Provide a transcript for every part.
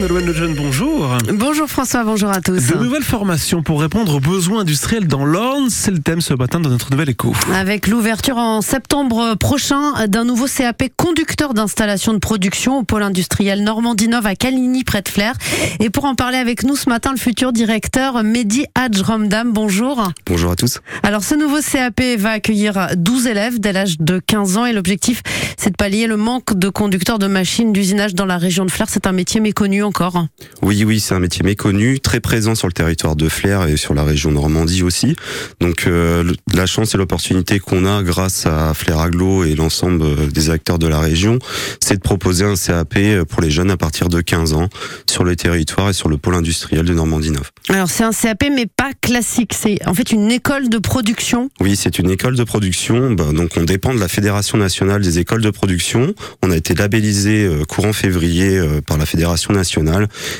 Lejeune, bonjour. Bonjour François, bonjour à tous. De nouvelles formations pour répondre aux besoins industriels dans l'Orne, c'est le thème ce matin de notre nouvel écho. Avec l'ouverture en septembre prochain d'un nouveau CAP conducteur d'installation de production au pôle industriel Normandinov à Caligny près de Flers. Et pour en parler avec nous ce matin, le futur directeur Mehdi Hadj-Romdam, bonjour. Bonjour à tous. Alors ce nouveau CAP va accueillir 12 élèves dès l'âge de 15 ans et l'objectif c'est de pallier le manque de conducteurs de machines d'usinage dans la région de Flers. C'est un métier méconnu encore. Oui, oui, c'est un métier méconnu, très présent sur le territoire de Flers et sur la région Normandie aussi. Donc euh, la chance et l'opportunité qu'on a grâce à Flers Aglo et l'ensemble euh, des acteurs de la région, c'est de proposer un CAP pour les jeunes à partir de 15 ans sur le territoire et sur le pôle industriel de Normandie 9. Alors c'est un CAP mais pas classique, c'est en fait une école de production. Oui, c'est une école de production. Bah, donc on dépend de la Fédération nationale des écoles de production. On a été labellisé euh, courant février par la Fédération nationale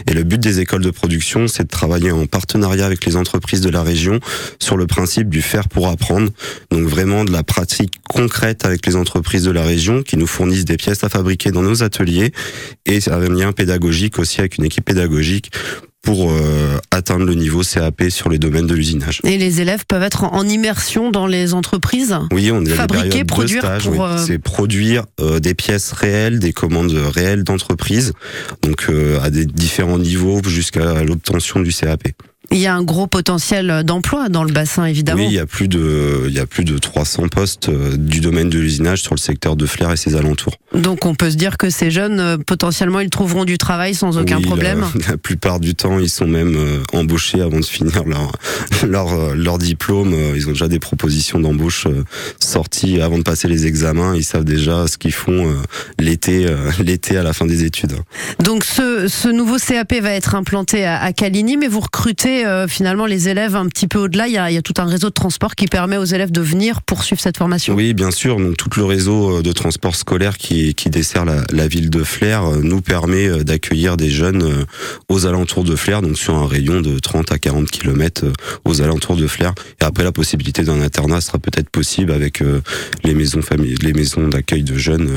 et le but des écoles de production, c'est de travailler en partenariat avec les entreprises de la région sur le principe du faire pour apprendre. Donc vraiment de la pratique concrète avec les entreprises de la région qui nous fournissent des pièces à fabriquer dans nos ateliers et un lien pédagogique aussi avec une équipe pédagogique pour euh, atteindre le niveau CAP sur les domaines de l'usinage. Et les élèves peuvent être en immersion dans les entreprises Oui, on est fabriquer, produire euh... c'est produire euh, des pièces réelles, des commandes réelles d'entreprise, donc à des différents niveaux jusqu'à l'obtention du CAP. Il y a un gros potentiel d'emploi dans le bassin, évidemment. Oui, il y a plus de, il y a plus de 300 postes du domaine de l'usinage sur le secteur de Flers et ses alentours. Donc on peut se dire que ces jeunes, euh, potentiellement, ils trouveront du travail sans aucun oui, problème. La, la, plupart du temps, ils sont même euh, embauchés avant de finir leur, leur, leur diplôme. Ils ont déjà des propositions d'embauche sorties avant de passer les examens. Ils savent déjà ce qu'ils font l'été, l'été à la fin des études. Donc ce, ce nouveau CAP va être implanté à, à Caligny, mais vous recrutez euh, finalement les élèves un petit peu au-delà. Il y, a, il y, a, tout un réseau de transport qui permet aux élèves de venir poursuivre cette formation. Oui, bien sûr. Donc tout le réseau de transport scolaire qui, qui dessert la, ville de Flers nous permet d'accueillir des jeunes aux alentours de Flers, donc sur un rayon de 30 à 40 km aux alentours de Flers. Et après, la possibilité d'un internat sera peut-être possible avec les maisons les maisons d'accueil de jeunes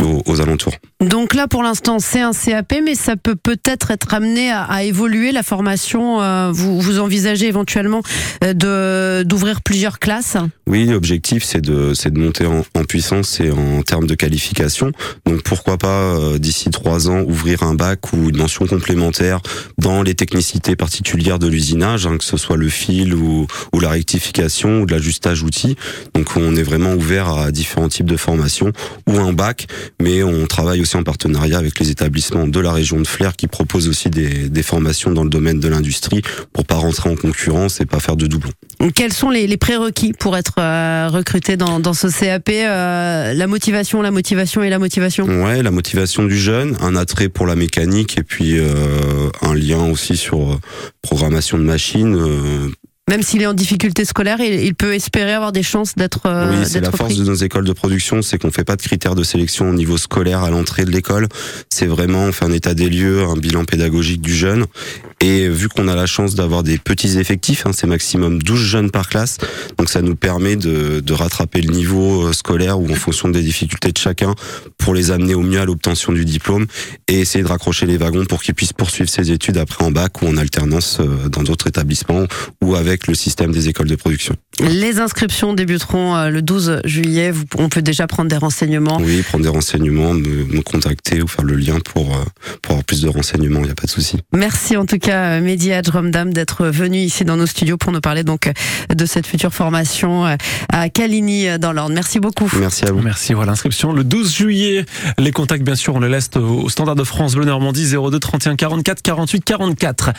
aux, aux alentours. Donc là, pour l'instant, c'est un CAP, mais ça peut peut-être être amené à, à évoluer la formation. Euh, vous, vous, envisagez éventuellement de d'ouvrir plusieurs classes? Oui, l'objectif c'est de c'est de monter en, en, puissance et en termes de qualification. Donc pourquoi pas euh, d'ici trois ans ouvrir un bac ou une mention complémentaire dans les technicités particulières de l'usinage, hein, que ce soit le fil ou, ou la rectification ou de l'ajustage outils. Donc on est vraiment ouvert à différents types de formations ou un bac, mais on travaille aussi en partenariat avec les établissements de la région de Flers qui proposent aussi des, des formations dans le domaine de l'industrie pour pas rentrer en concurrence et pas faire de doublons. Quels sont les, les prérequis pour être euh, recruté dans, dans, ce CAP euh, La motivation, la motivation et la motivation? Ouais, la motivation du jeune, un attrait pour la mécanique et puis euh, un lien aussi sur programmation de machines euh, même s'il est en difficulté scolaire, il, il, peut espérer avoir des chances d'être. Euh, oui, c'est la force de nos écoles de production, c'est qu'on fait pas de critères de sélection au niveau scolaire à l'entrée de l'école. C'est vraiment on fait un état des lieux, un bilan pédagogique du jeune. Et vu qu'on a la chance d'avoir des petits effectifs, hein, c'est maximum 12 jeunes par classe, donc ça nous permet de, de rattraper le niveau scolaire ou en fonction des difficultés de chacun pour les amener au mieux à l'obtention du diplôme et essayer de raccrocher les wagons pour qu'ils puissent poursuivre ses études après en bac ou en alternance dans d'autres établissements ou avec le système des écoles de production. Les inscriptions débuteront le 12 juillet. On peut déjà prendre des renseignements. Oui, prendre des renseignements, me, me contacter ou faire le lien pour, pour avoir plus de renseignements. Il n'y a pas de souci. Merci en tout cas, Mehdi Hadj-Romdam, d'être venu ici dans nos studios pour nous parler donc de cette future formation à Caligny dans l'Orne. Merci beaucoup. Merci à vous. Merci. Voilà l'inscription le 12 juillet. Les contacts, bien sûr, on les laisse au standard de France Bleu Normandie 02 31 44 48 44.